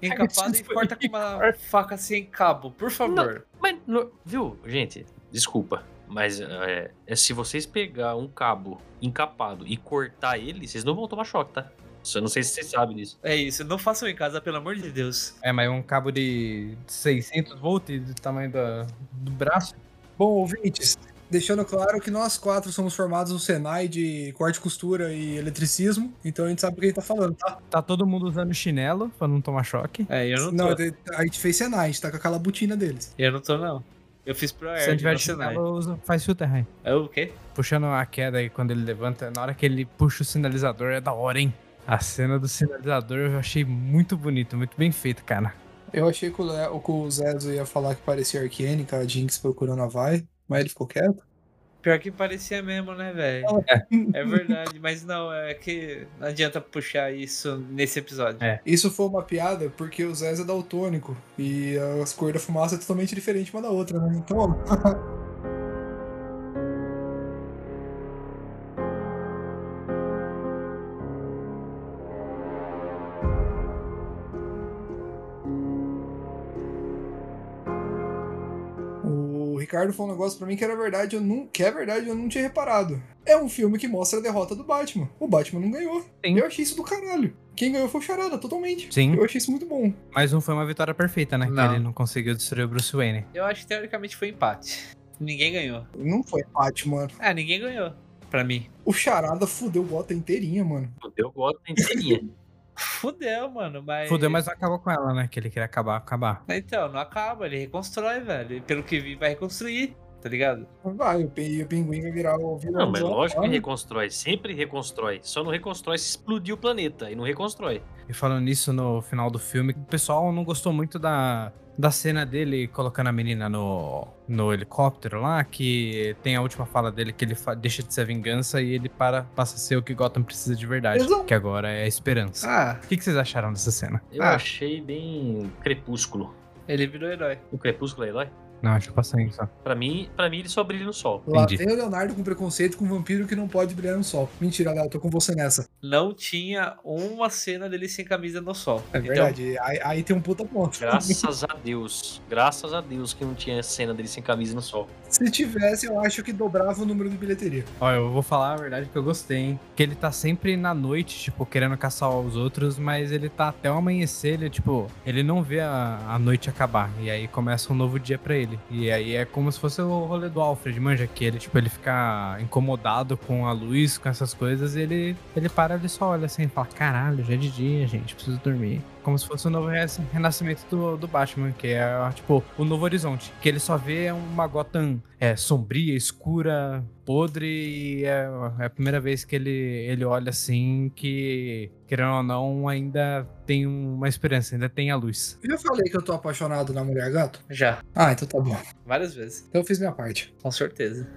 Encapado e corta com uma faca sem cabo, por favor. Mas, no- viu, gente? Desculpa. Mas é, é, se vocês pegar um cabo encapado e cortar ele, vocês não vão tomar choque, tá? Eu não sei se você sabe disso. É isso, não façam em casa, pelo amor de Deus. É, mas um cabo de 600 volts do tamanho da- do braço. Bom, ouvintes, deixando claro que nós quatro somos formados no Senai de corte, costura e eletricismo, então a gente sabe o que a gente tá falando, tá? Tá todo mundo usando chinelo pra não tomar choque. É, eu não Não, tô. a gente fez Senai, a gente tá com aquela botina deles. Eu não tô, não. Eu fiz pro Se não Air, tiver não Senai. chinelo, usa- faz filter. É o quê? Puxando a queda aí quando ele levanta, na hora que ele puxa o sinalizador, é da hora, hein? A cena do sinalizador eu achei muito bonito, muito bem feito, cara. Eu achei que o, Le- que o Zezo ia falar que parecia Arcane, com a Jinx procurando a Vai, mas ele ficou quieto. Pior que parecia mesmo, né, velho? É. É verdade, mas não, é que não adianta puxar isso nesse episódio. É. Isso foi uma piada porque o Zezo é daltônico e as cores da fumaça é totalmente diferente uma da outra, né? Então, Ricardo falou um negócio pra mim que era verdade, eu não, que é verdade, eu não tinha reparado. É um filme que mostra a derrota do Batman. O Batman não ganhou. Sim. Eu achei isso do caralho. Quem ganhou foi o Charada, totalmente. Sim. Eu achei isso muito bom. Mas não foi uma vitória perfeita, né? Não. Que ele não conseguiu destruir o Bruce Wayne. Eu acho que teoricamente foi empate. Ninguém ganhou. Não foi Batman. Ah, ninguém ganhou. Pra mim. O Charada fudeu Gotham inteirinha, mano. Fudeu o Gotham inteirinha. Fudeu, mano, mas. Fudeu, mas não acabou com ela, né? Que ele queria acabar, acabar. Então, não acaba, ele reconstrói, velho. E pelo que vi, vai reconstruir, tá ligado? Vai, o, Pin- o Pinguim vai virar o vilão. Não, mas lógico que reconstrói. Sempre reconstrói. Só não reconstrói se explodir o planeta. E não reconstrói. E falando nisso no final do filme, o pessoal não gostou muito da, da cena dele colocando a menina no, no helicóptero lá, que tem a última fala dele que ele deixa de ser vingança e ele para, passa a ser o que Gotham precisa de verdade, Exato. que agora é a esperança. Ah, O que, que vocês acharam dessa cena? Eu Ah. achei bem crepúsculo. ele virou herói. O crepúsculo é herói? Não, deixa eu passar isso. Pra mim, pra mim ele só brilha no sol. Lá Entendi. vem o Leonardo com preconceito com um vampiro que não pode brilhar no sol. Mentira, Léo, tô com você nessa. Não tinha uma cena dele sem camisa no sol. É Então, verdade. Aí, aí tem um puta ponto. Graças a Deus. Graças a Deus que não tinha cena dele sem camisa no sol. Se tivesse, eu acho que dobrava o número de bilheteria. Ó, eu vou falar a verdade que eu gostei, hein? Que ele tá sempre na noite, tipo, querendo caçar os outros, mas ele tá até o amanhecer, ele, tipo, ele não vê a, a noite acabar. E aí começa um novo dia pra ele. E aí é como se fosse o rolê do Alfred, manja, que ele, tipo, ele fica incomodado com a luz, com essas coisas, e ele, ele para, ele só olha assim e fala, caralho, já é de dia, gente, preciso dormir. Como se fosse o novo renascimento do, do Batman, que é, tipo, o novo horizonte. Que ele só vê uma Gotham é, sombria, escura, podre, e é, é a primeira vez que ele, ele olha assim que, querendo ou não, ainda tem uma esperança, ainda tem a luz. Eu já falei que eu tô apaixonado na mulher gato? já, Ah, então tá bom. várias vezes. Então eu fiz minha parte. Com certeza.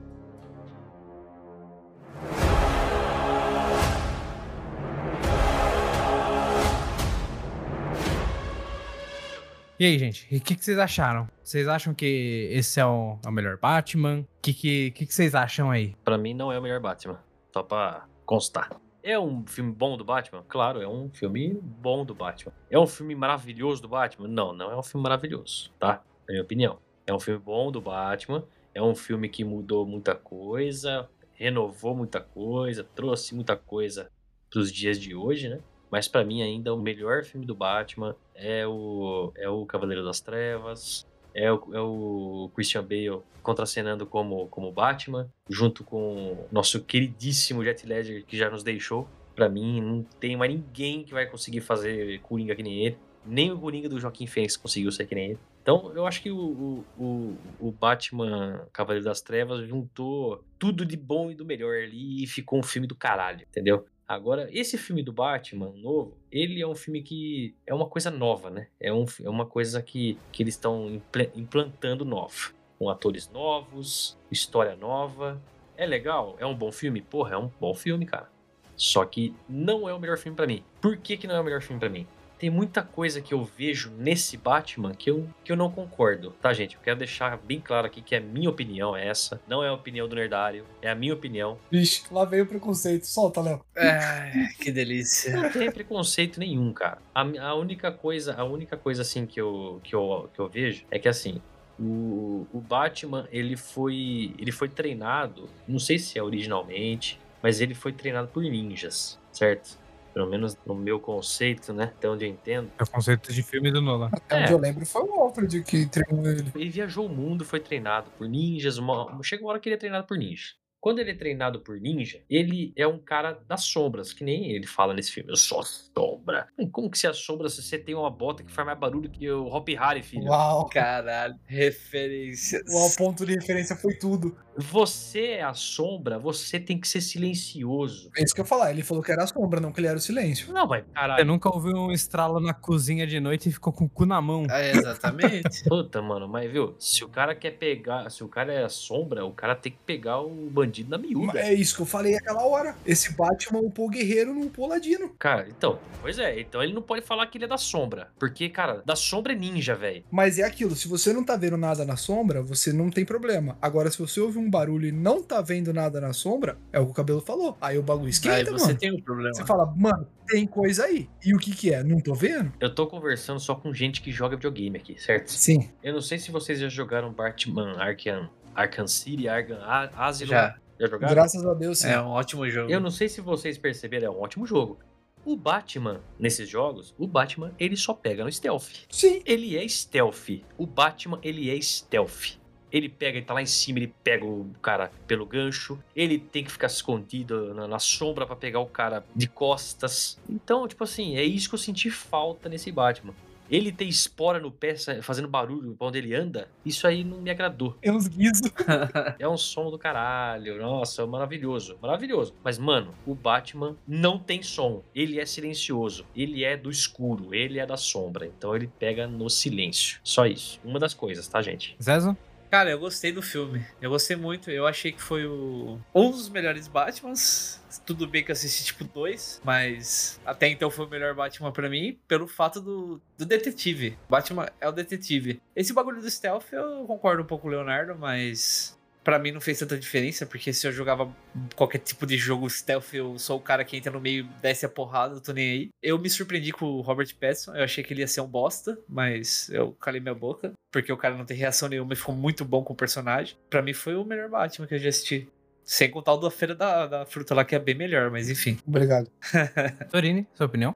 E aí, gente, o que, que vocês acharam? Vocês acham que esse é o, é o melhor Batman? O que, que, que, que vocês acham aí? Pra mim não é o melhor Batman. Só pra constar. É um filme bom do Batman? Claro, é um filme bom do Batman. É um filme maravilhoso do Batman? Não, não é um filme maravilhoso, tá? Na minha opinião. É um filme bom do Batman. É um filme que mudou muita coisa, renovou muita coisa, trouxe muita coisa pros dias de hoje, né? Mas pra mim ainda o melhor filme do Batman é o é o Cavaleiro das Trevas, é o, é o Christian Bale contracenando como, como Batman, junto com nosso queridíssimo Jet Ledger, que já nos deixou. Pra mim, não tem mais ninguém que vai conseguir fazer Coringa que nem ele. Nem o Coringa do Joaquim Fênix conseguiu ser que nem ele. Então, eu acho que o, o, o Batman Cavaleiro das Trevas juntou tudo de bom e do melhor ali e ficou um filme do caralho, entendeu? Agora, esse filme do Batman novo, ele é um filme que é uma coisa nova, né? É, um, é uma coisa que, que eles estão impl- implantando nova. Com atores novos, história nova. É legal? É um bom filme? Porra, é um bom filme, cara. Só que não é o melhor filme pra mim. Por que, que não é o melhor filme pra mim? Tem muita coisa que eu vejo nesse Batman que eu, que eu não concordo, tá, gente? Eu quero deixar bem claro aqui que é a minha opinião é essa. Não é a opinião do Nerdário, é a minha opinião. Vixe, lá veio o preconceito. Solta, Léo. Ai, que delícia. Não tem preconceito nenhum, cara. A, a única coisa, a única coisa assim que eu, que eu, que eu vejo é que assim, o, o Batman, ele foi, ele foi treinado, não sei se é originalmente, mas ele foi treinado por ninjas, certo? Pelo menos no meu conceito, né? Até onde eu entendo. É o conceito de filme do Nolan. Até É. onde eu lembro foi o Alfred que treinou ele. Ele viajou o mundo, foi treinado por ninjas. Uma... Chega uma hora que ele é treinado por ninja. Quando ele é treinado por ninja, ele é um cara das sombras, que nem ele fala nesse filme. Eu sou a sombra. Como que você é a sombra se você tem uma bota que faz mais barulho que o Hopi Hari, filho? Uau. Caralho, referências. O ponto de referência foi tudo. Você é a sombra, você tem que ser silencioso. É isso que eu ia falar. Ele falou que era a sombra, não que ele era o silêncio. Não, mas Você caralho. nunca ouviu um estralo na cozinha de noite e ficou com o cu na mão. É, exatamente. Puta, mano, mas viu? Se o cara quer pegar. Se o cara é a sombra, o cara tem que pegar o bandido na miúda. É isso que eu falei aquela hora. Esse Batman upou guerreiro, não upou ladino. Cara, então, pois é, então ele não pode falar que ele é da sombra. Porque, cara, da sombra é ninja, velho. Mas é aquilo, se você não tá vendo nada na sombra, você não tem problema. Agora, se você ouve um barulho e não tá vendo nada na sombra, é o que o cabelo falou. Aí o bagulho Aí esquenta, você mano. tem um problema. Você fala, mano, tem coisa aí. E o que que é? Não tô vendo? Eu tô conversando só com gente que joga videogame aqui, certo? Sim. Eu não sei se vocês já jogaram Batman Arkham, Arkham City, Arkham Asylum. Já. Já jogaram? Graças a Deus, sim. É um ótimo jogo. Eu não sei se vocês perceberam, é um ótimo jogo. O Batman, nesses jogos, o Batman, ele só pega no stealth. Sim. Ele é stealth. O Batman, ele é stealth. Ele pega, ele tá lá em cima, ele pega o cara pelo gancho. Ele tem que ficar escondido na, na sombra pra pegar o cara de costas. Então, tipo assim, é isso que eu senti falta nesse Batman. Ele ter espora no pé, fazendo barulho pra onde ele anda, isso aí não me agradou. É uns guizos. É um som do caralho. Nossa, maravilhoso. Maravilhoso. Mas, mano, o Batman não tem som. Ele é silencioso. Ele é do escuro. Ele é da sombra. Então ele pega no silêncio. Só isso. Uma das coisas, tá, gente? Zezo? Cara, eu gostei do filme. Eu gostei muito. Eu achei que foi o... um dos melhores Batmans. Tudo bem que eu assisti tipo dois, mas até então foi o melhor Batman pra mim, pelo fato do, do detetive. Batman é o detetive. Esse bagulho do stealth eu concordo um pouco com o Leonardo, mas pra mim não fez tanta diferença, porque se eu jogava qualquer tipo de jogo stealth, eu sou o cara que entra no meio, desce a porrada, eu tô nem aí. Eu me surpreendi com o Robert Pattinson, eu achei que ele ia ser um bosta, mas eu calei minha boca, porque o cara não tem reação nenhuma e ficou muito bom com o personagem. Pra mim foi o melhor Batman que eu já assisti. Sem contar o da Feira da, da Fruta lá, que é bem melhor, mas enfim. Obrigado. Torini, sua opinião?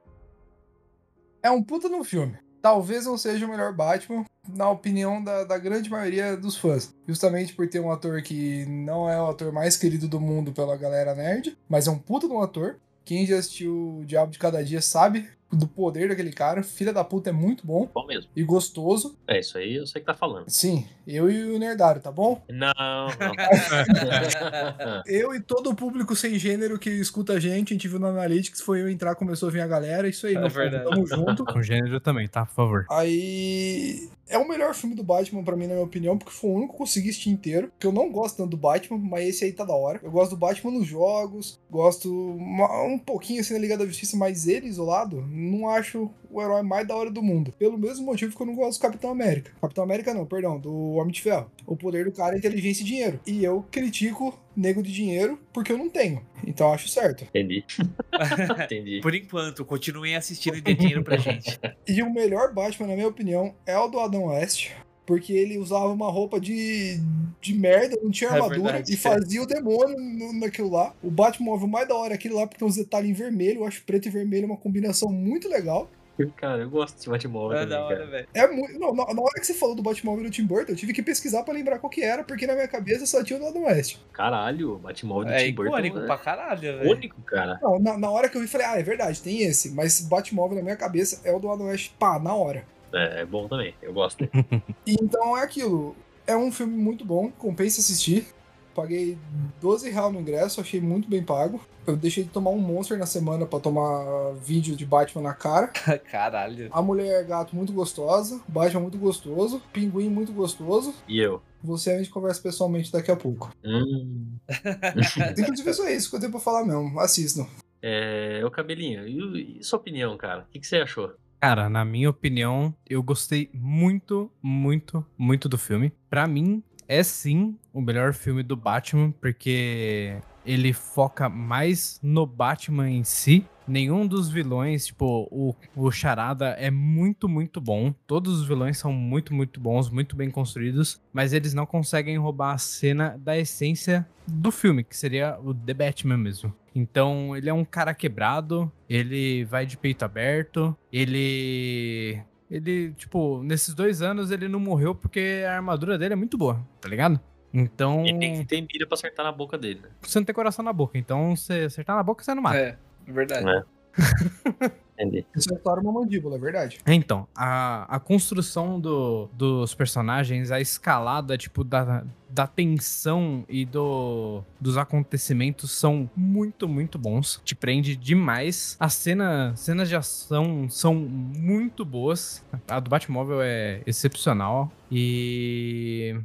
É um puta no filme. Talvez não seja o melhor Batman, na opinião da, da grande maioria dos fãs. Justamente por ter um ator que não é o ator mais querido do mundo pela galera nerd, mas é um puta de um ator. Quem já assistiu O Diabo de Cada Dia sabe do poder daquele cara. Filha da puta é muito bom Bom mesmo. e gostoso. É isso aí, eu sei que tá falando. Sim, eu e o Nerdário, tá bom? Não, não. Eu e todo o público sem gênero que escuta a gente, a gente viu no Analytics, foi eu entrar, começou a vir a galera, isso aí, É meu povo, verdade. tamo junto. Com gênero também, tá? Por favor. Aí. É o melhor filme do Batman pra mim, na minha opinião, porque foi o único que eu consegui assistir inteiro. Porque eu não gosto tanto do Batman, mas esse aí tá da hora. Eu gosto do Batman nos jogos, gosto uma- um pouquinho assim na Liga da Justiça, mas ele isolado, não acho o herói mais da hora do mundo. Pelo mesmo motivo que eu não gosto do Capitão América. Capitão América não, perdão, do Homem de Ferro. O poder do cara é inteligência e dinheiro. E eu critico nego de dinheiro porque eu não tenho. Então eu acho certo. Entendi. Entendi. Por enquanto, continuem assistindo e dê dinheiro pra gente. E o melhor Batman, na minha opinião, é o do Adam West. Porque ele usava uma roupa de, de merda, não tinha É armadura, verdade. e fazia o demônio no- naquilo lá. O Batmóvel mais da hora é aquele lá, porque tem uns detalhes em vermelho. Eu acho preto e vermelho uma combinação muito legal. Cara, eu gosto desse Batmóvel É também, da hora, velho. É muito. Não, na, na hora que você falou do Batmóvel do Tim Burton, eu tive que pesquisar pra lembrar qual que era, porque na minha cabeça só tinha o do Adam West. Caralho, o Batmóvel do É Tim Burton icônico é pra caralho, velho. único, cara. Não, na, na hora que eu vi, falei, ah, é verdade, tem esse. Mas Batmóvel na minha cabeça é o do Adam West, pá, na hora. É, é bom também, eu gosto. Então é aquilo. É um filme muito bom, compensa assistir. Paguei 12 reais no ingresso, achei muito bem pago. Eu deixei de tomar um Monster na semana pra tomar vídeo de Batman na cara. Caralho. A mulher gato muito gostosa, Batman muito gostoso, Pinguim muito gostoso. E eu? Você a gente conversa pessoalmente daqui a pouco. Hum. Inclusive, é só isso que eu tenho pra falar mesmo. Assistam. É, o cabelinho, e, e sua opinião, cara? O que, que você achou? Cara, na minha opinião, eu gostei muito, muito, muito do filme. Pra mim, é sim o melhor filme do Batman, porque ele foca mais no Batman em si nenhum dos vilões, tipo, o, o Charada é muito, muito bom. Todos os vilões são muito, muito bons, muito bem construídos, mas eles não conseguem roubar a cena da essência do filme, que seria o The Batman mesmo. Então, ele é um cara quebrado, ele vai de peito aberto, ele. Ele, tipo, nesses dois anos ele não morreu porque a armadura dele é muito boa, tá ligado? Então. E tem que ter mira pra acertar na boca dele, né? Você não tem coração na boca, então você acertar na boca, você não mata. É, verdade. É. Entendi. Isso é uma mandíbula, é verdade. Então, a, a construção do, dos personagens, a escalada, tipo, da, da tensão e do, dos acontecimentos são muito, muito bons. Te prende demais. As cena, cenas de ação são muito boas. A do Batmóvel é excepcional. E.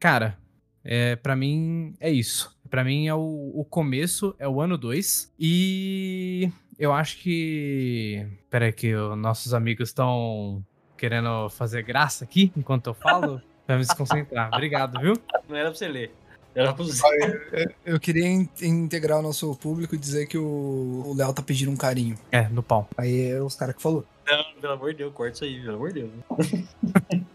Cara, é, para mim é isso. Pra mim é o, o começo, é o ano 2. E eu acho que. Pera aí, que os nossos amigos estão querendo fazer graça aqui enquanto eu falo. pra me desconcentrar. Obrigado, viu? Não era pra você ler. Era pra você. Eu queria in- integrar o nosso público e dizer que o o Léo tá pedindo um carinho. É, no pau. Aí é os caras que falou. Não, pelo amor de Deus, corta isso aí, pelo amor de Deus.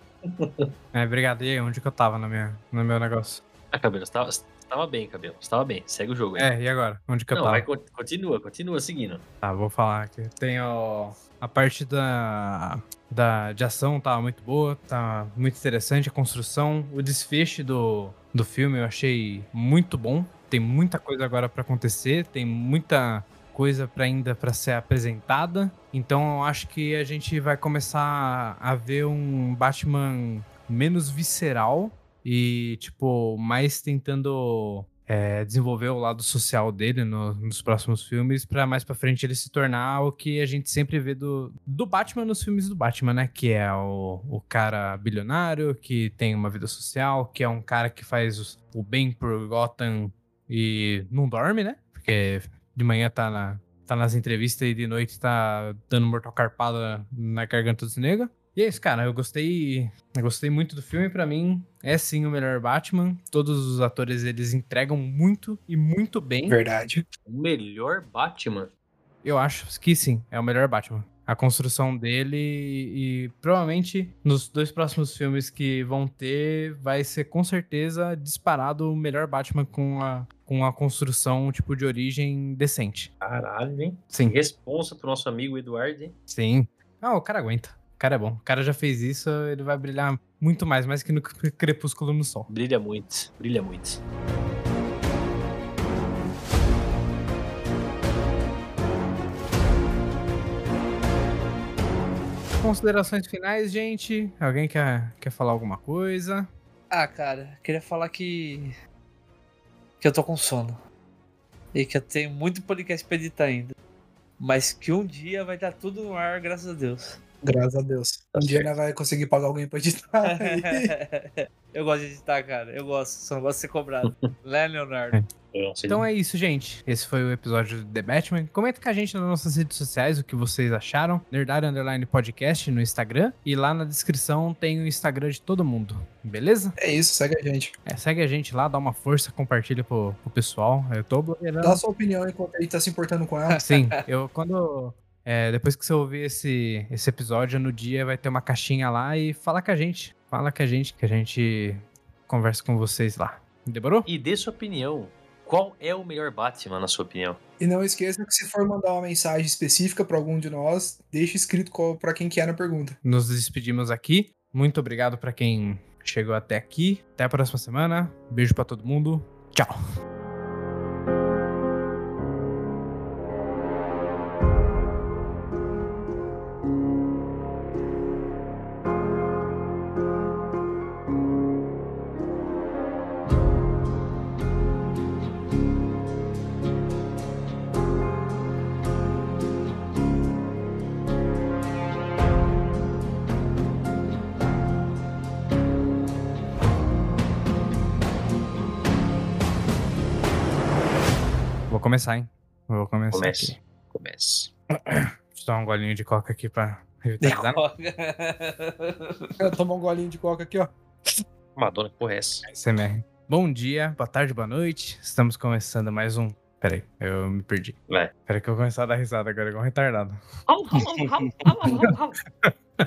É, obrigado. E aí, onde que eu tava no meu, no meu negócio? Cabelo, você tava, você tava bem, cabelo. Você tava bem. Segue o jogo. É, e agora? Onde que eu Não, tava? vai, con- continua, continua seguindo. Tá, vou falar aqui. Tem ó, a parte da, da de ação tá muito boa, tá muito interessante a construção, o desfecho do, do filme eu achei muito bom. Tem muita coisa agora pra acontecer, tem muita coisa para ainda para ser apresentada. Então eu acho que a gente vai começar a ver um Batman menos visceral e tipo mais tentando é, desenvolver o lado social dele no- nos próximos filmes, pra mais pra frente ele se tornar o que a gente sempre vê do, do Batman nos filmes do Batman, né? Que é o, o cara bilionário, que tem uma vida social, que é um cara que faz o bem por Gotham e não dorme, né? Porque de manhã tá, na, tá nas entrevistas e de noite tá dando mortal carpada na garganta dos negros. E é isso, cara. Eu gostei. Eu gostei muito do filme. Pra mim, é sim o melhor Batman. Todos os atores eles entregam muito e muito bem. Verdade. O melhor Batman. Eu acho que sim, é o melhor Batman. A construção dele e, e provavelmente nos dois próximos filmes que vão ter, vai ser com certeza disparado o melhor Batman com a, com a construção tipo de origem decente. Caralho, hein? Sim, Responsa pro nosso amigo Eduardo, hein? sim. Ah, o cara aguenta. O cara é bom. O cara já fez isso, ele vai brilhar muito mais, mais que no Crepúsculo no Sol. Brilha muito, brilha muito. Considerações finais, gente? Alguém quer, quer falar alguma coisa? Ah, cara, queria falar que. que eu tô com sono. E que eu tenho muito podcast pra editar ainda. Mas que um dia vai estar tudo no ar, graças a Deus. Graças a Deus. Tá um dia nós vai conseguir pagar alguém pra editar. eu gosto de editar, cara. Eu gosto, só não gosto de ser cobrado. Né, Leonardo? Então é isso, gente. Esse foi o episódio do The Batman. Comenta com a gente nas nossas redes sociais o que vocês acharam. Nerdar Underline Podcast no Instagram. E lá na descrição tem o Instagram de todo mundo. Beleza? é isso, segue a gente. É, segue a gente lá, dá uma força, compartilha pro, pro pessoal. Eu tô blogueirando. Dá a sua opinião enquanto ele tá se importando com ela. Sim, eu quando. É, depois que você ouvir esse, esse episódio, no dia vai ter uma caixinha lá e fala com a gente. Fala com a gente, que a gente conversa com vocês lá. Demorou? E dê sua opinião. Qual é o melhor Batman, na sua opinião? E não esqueça que se for mandar uma mensagem específica pra algum de nós, deixa escrito qual, pra quem que é na pergunta. Nos despedimos aqui. Muito obrigado pra quem chegou até aqui. Até a próxima semana. Beijo pra todo mundo. Tchau. Começar, hein? Vou começar Comece. aqui. Comece. Deixa eu dar um golinho de coca aqui pra revitalizar. Toma um golinho de coca aqui, ó. Madonna, que porra é essa? SMR. Bom dia, boa tarde, boa noite. Estamos começando mais um Peraí, eu me perdi. Vai. Peraí que eu vou começar a dar risada agora, igual um retardado.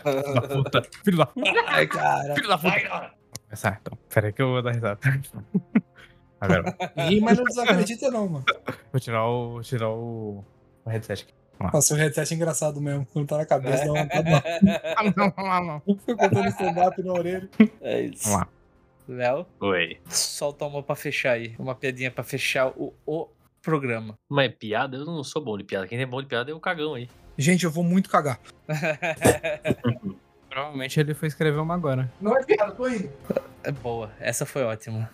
Filho da puta. Filho da puta. Ai, cara. Filho da puta. Vai, cara. Vou começar, então. Peraí que eu vou dar risada. Ri, mas não desacredita, não, mano. vou tirar o, tirar o, o headset aqui. Nossa, o headset é engraçado mesmo. Quando tá na cabeça, dá uma. Ah, não, não, não. Fica contando stand-up na orelha. É isso. Vamos lá. Léo, Oi. solta uma pra fechar aí. Uma piadinha pra fechar o, o programa. Mas piada, eu não sou bom de piada. Quem é bom de piada é o cagão aí. Gente, eu vou muito cagar. Provavelmente ele foi escrever uma agora. Não é piada, tô indo. É boa, essa foi ótima.